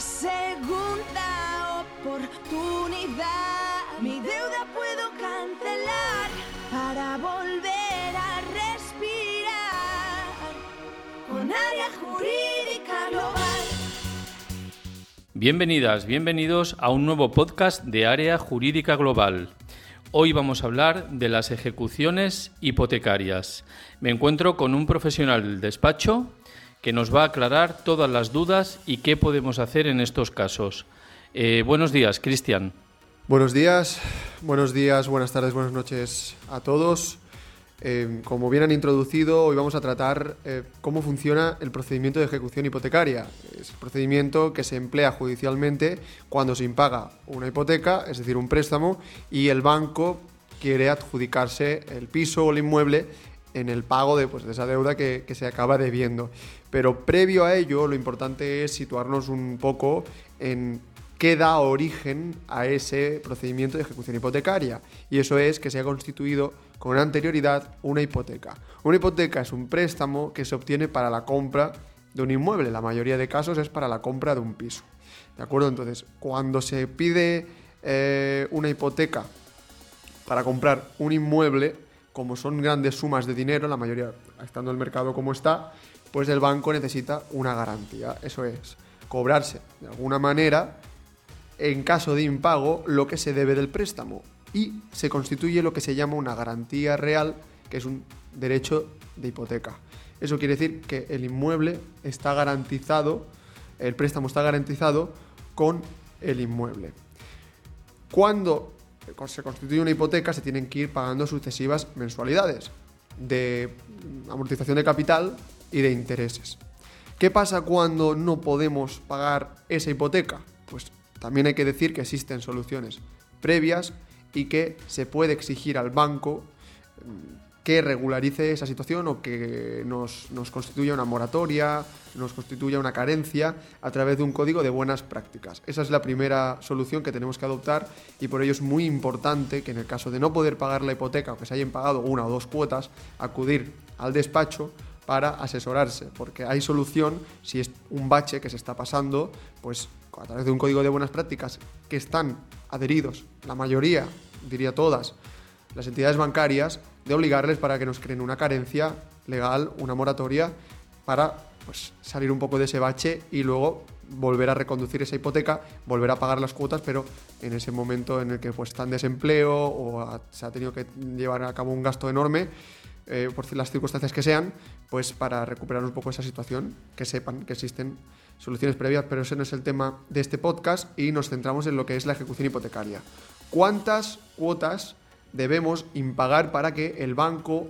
segunda oportunidad. Mi deuda puedo cancelar para volver a respirar con área jurídica global. Bienvenidas, bienvenidos a un nuevo podcast de Área Jurídica Global. Hoy vamos a hablar de las ejecuciones hipotecarias. Me encuentro con un profesional del despacho que nos va a aclarar todas las dudas y qué podemos hacer en estos casos. Eh, buenos días, Cristian. Buenos días, buenos días, buenas tardes, buenas noches a todos. Eh, como bien han introducido, hoy vamos a tratar eh, cómo funciona el procedimiento de ejecución hipotecaria. Es el procedimiento que se emplea judicialmente cuando se impaga una hipoteca, es decir, un préstamo, y el banco quiere adjudicarse el piso o el inmueble en el pago de, pues, de esa deuda que, que se acaba debiendo. Pero previo a ello, lo importante es situarnos un poco en qué da origen a ese procedimiento de ejecución hipotecaria. Y eso es que se ha constituido con anterioridad una hipoteca. Una hipoteca es un préstamo que se obtiene para la compra de un inmueble. La mayoría de casos es para la compra de un piso. ¿De acuerdo? Entonces, cuando se pide eh, una hipoteca para comprar un inmueble, como son grandes sumas de dinero, la mayoría estando el mercado como está, pues el banco necesita una garantía. Eso es, cobrarse de alguna manera, en caso de impago, lo que se debe del préstamo. Y se constituye lo que se llama una garantía real, que es un derecho de hipoteca. Eso quiere decir que el inmueble está garantizado, el préstamo está garantizado con el inmueble. Cuando se constituye una hipoteca se tienen que ir pagando sucesivas mensualidades de amortización de capital y de intereses. ¿Qué pasa cuando no podemos pagar esa hipoteca? Pues también hay que decir que existen soluciones previas y que se puede exigir al banco mm, que regularice esa situación o que nos, constituya una moratoria, nos constituya una carencia a través de un código de buenas prácticas. Esa es la primera solución que tenemos que adoptar y por ello es muy importante que en el caso de no poder pagar la hipoteca o que se hayan pagado una o dos cuotas, acudir al despacho para asesorarse, porque hay solución si es un bache que se está pasando, pues a través de un código de buenas prácticas que están adheridos, la mayoría, diría todas, las entidades bancarias, de obligarles para que nos creen una carencia legal, una moratoria, para pues, salir un poco de ese bache y luego volver a reconducir esa hipoteca, volver a pagar las cuotas, pero en ese momento en el que pues, está en desempleo o se ha tenido que llevar a cabo un gasto enorme, eh, por las circunstancias que sean, pues para recuperar un poco esa situación, que sepan que existen soluciones previas, pero ese no es el tema de este podcast y nos centramos en lo que es la ejecución hipotecaria. ¿Cuántas cuotas debemos impagar para que el banco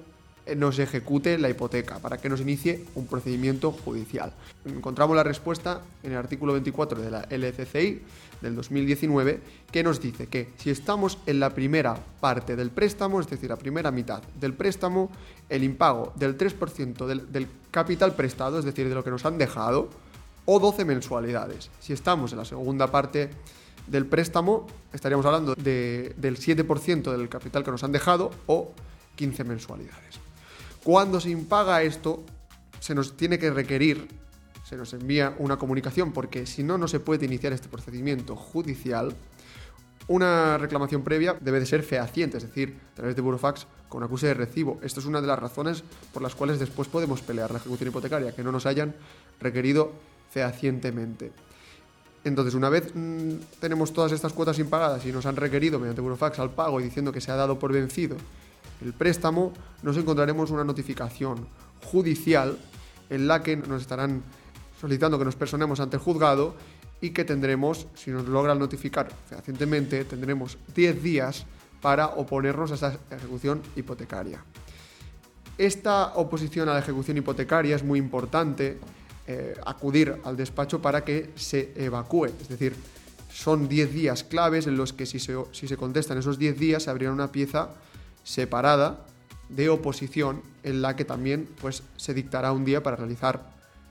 nos ejecute la hipoteca, para que nos inicie un procedimiento judicial. Encontramos la respuesta en el artículo 24 de la LCCI del 2019, que nos dice que si estamos en la primera parte del préstamo, es decir, la primera mitad del préstamo, el impago del 3% del, del capital prestado, es decir, de lo que nos han dejado, o 12 mensualidades. Si estamos en la segunda parte del préstamo, estaríamos hablando de, del 7% del capital que nos han dejado o 15 mensualidades. Cuando se impaga esto, se nos tiene que requerir, se nos envía una comunicación, porque si no, no se puede iniciar este procedimiento judicial. Una reclamación previa debe de ser fehaciente, es decir, a través de burofax con acuse de recibo. Esto es una de las razones por las cuales después podemos pelear la ejecución hipotecaria, que no nos hayan requerido fehacientemente. Entonces, una vez mmm, tenemos todas estas cuotas impagadas y nos han requerido mediante burofax al pago y diciendo que se ha dado por vencido el préstamo, nos encontraremos una notificación judicial en la que nos estarán solicitando que nos personemos ante el juzgado y que tendremos, si nos logran notificar fehacientemente, tendremos 10 días para oponernos a esa ejecución hipotecaria. Esta oposición a la ejecución hipotecaria es muy importante eh, acudir al despacho para que se evacúe, es decir, son 10 días claves en los que si se, si se contestan esos 10 días se abrirá una pieza separada de oposición en la que también pues, se dictará un día para realizar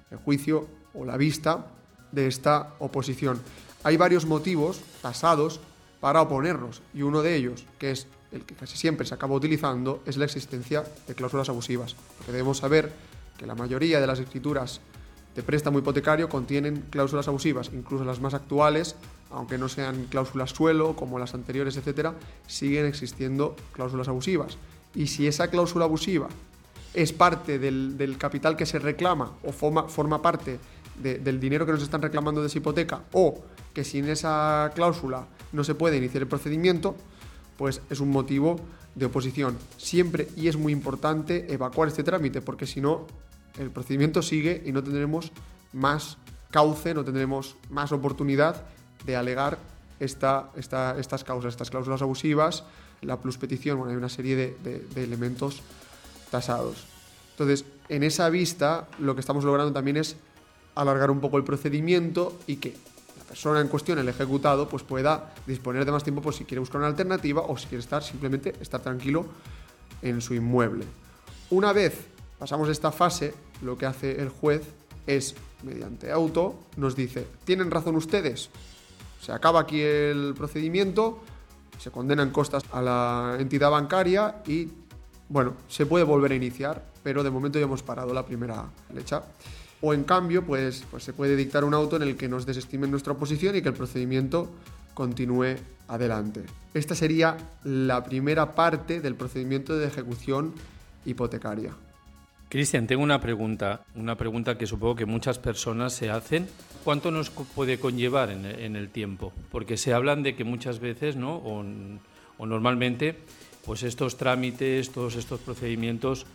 el juicio o la vista de esta oposición. Hay varios motivos tasados para oponernos y uno de ellos, que es el que casi siempre se acaba utilizando, es la existencia de cláusulas abusivas. Porque debemos saber que la mayoría de las escrituras de préstamo hipotecario contienen cláusulas abusivas, incluso las más actuales, aunque no sean cláusulas suelo como las anteriores, etcétera, siguen existiendo cláusulas abusivas. Y si esa cláusula abusiva es parte del, capital que se reclama o forma, forma parte del dinero que nos están reclamando de esa hipoteca o que sin esa cláusula no se puede iniciar el procedimiento, pues es un motivo de oposición. Siempre, y es muy importante, evacuar este trámite, porque si no, el procedimiento sigue y no tendremos más cauce, no tendremos más oportunidad de alegar esta, estas causas, estas cláusulas abusivas, la pluspetición, bueno, hay una serie de, de elementos tasados. Entonces, en esa vista, lo que estamos logrando también es alargar un poco el procedimiento y que la persona en cuestión, el ejecutado, pues pueda disponer de más tiempo por si quiere buscar una alternativa o si quiere estar simplemente estar tranquilo en su inmueble. Una vez pasamos esta fase, lo que hace el juez es, mediante auto, nos dice, ¿tienen razón ustedes? Se acaba aquí el procedimiento, se condenan costas a la entidad bancaria y, bueno, se puede volver a iniciar, pero de momento ya hemos parado la primera lecha. O en cambio, pues, pues se puede dictar un auto en el que nos desestimen nuestra oposición y que el procedimiento continúe adelante. Esta sería la primera parte del procedimiento de ejecución hipotecaria. Cristian, tengo una pregunta, una pregunta que supongo que muchas personas se hacen. ¿Cuánto nos puede conllevar en, el tiempo? Porque se hablan de que muchas veces, ¿no? O, normalmente, pues estos trámites, todos estos procedimientos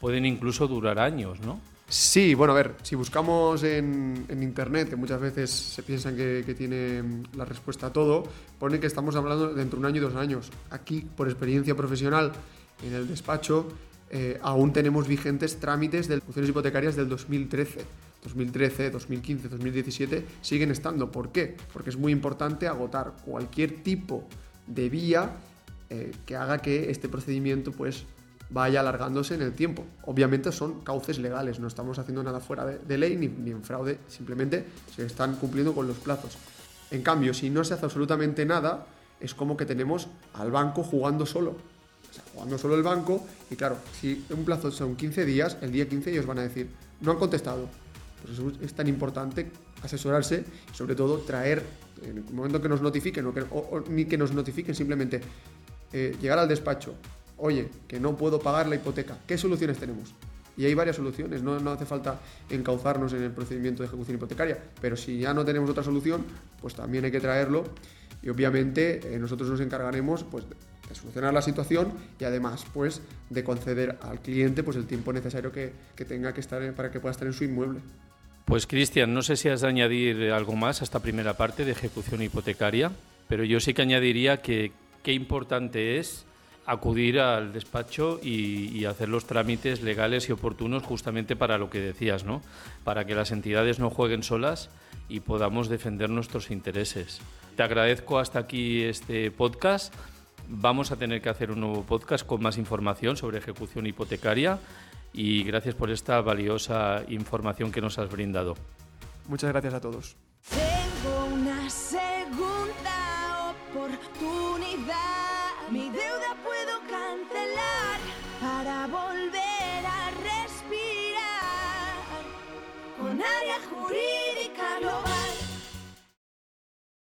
pueden incluso durar años, ¿no? Sí, bueno, a ver, si buscamos en, internet, que muchas veces se piensan que, que, tiene la respuesta a todo, pone que estamos hablando de entre un año y dos años. Aquí, por experiencia profesional en el despacho, eh, aún tenemos vigentes trámites de funciones hipotecarias del 2013. 2013, 2015, 2017 siguen estando. ¿Por qué? Porque es muy importante agotar cualquier tipo de vía eh, que haga que este procedimiento pues, vaya alargándose en el tiempo. Obviamente son cauces legales, no estamos haciendo nada fuera de, ley ni, ni, en fraude, simplemente se están cumpliendo con los plazos. En cambio, si no se hace absolutamente nada, es como que tenemos al banco jugando solo jugando solo el banco. Y claro, si un plazo son 15 días, el día 15 ellos van a decir, no han contestado. Por eso es tan importante asesorarse y sobre todo traer, en el momento que nos notifiquen, o, ni que nos notifiquen, simplemente eh, llegar al despacho, oye, que no puedo pagar la hipoteca, ¿qué soluciones tenemos? Y hay varias soluciones, no, no, hace falta encauzarnos en el procedimiento de ejecución hipotecaria, pero si ya no tenemos otra solución, pues también hay que traerlo y obviamente eh, nosotros nos encargaremos pues, de solucionar la situación y además pues de conceder al cliente pues el tiempo necesario que, tenga que estar para que pueda estar en su inmueble. Pues Cristian, no sé si has de añadir algo más a esta primera parte de ejecución hipotecaria, pero yo sí que añadiría que qué importante es acudir al despacho y, y, hacer los trámites legales y oportunos justamente para lo que decías, ¿no? Para que las entidades no jueguen solas y podamos defender nuestros intereses. Te agradezco hasta aquí este podcast Vamos a tener que hacer un nuevo podcast con más información sobre ejecución hipotecaria y gracias por esta valiosa información que nos has brindado. Muchas gracias a todos. Tengo una segunda oportunidad. Mi deuda puedo cancelar para volver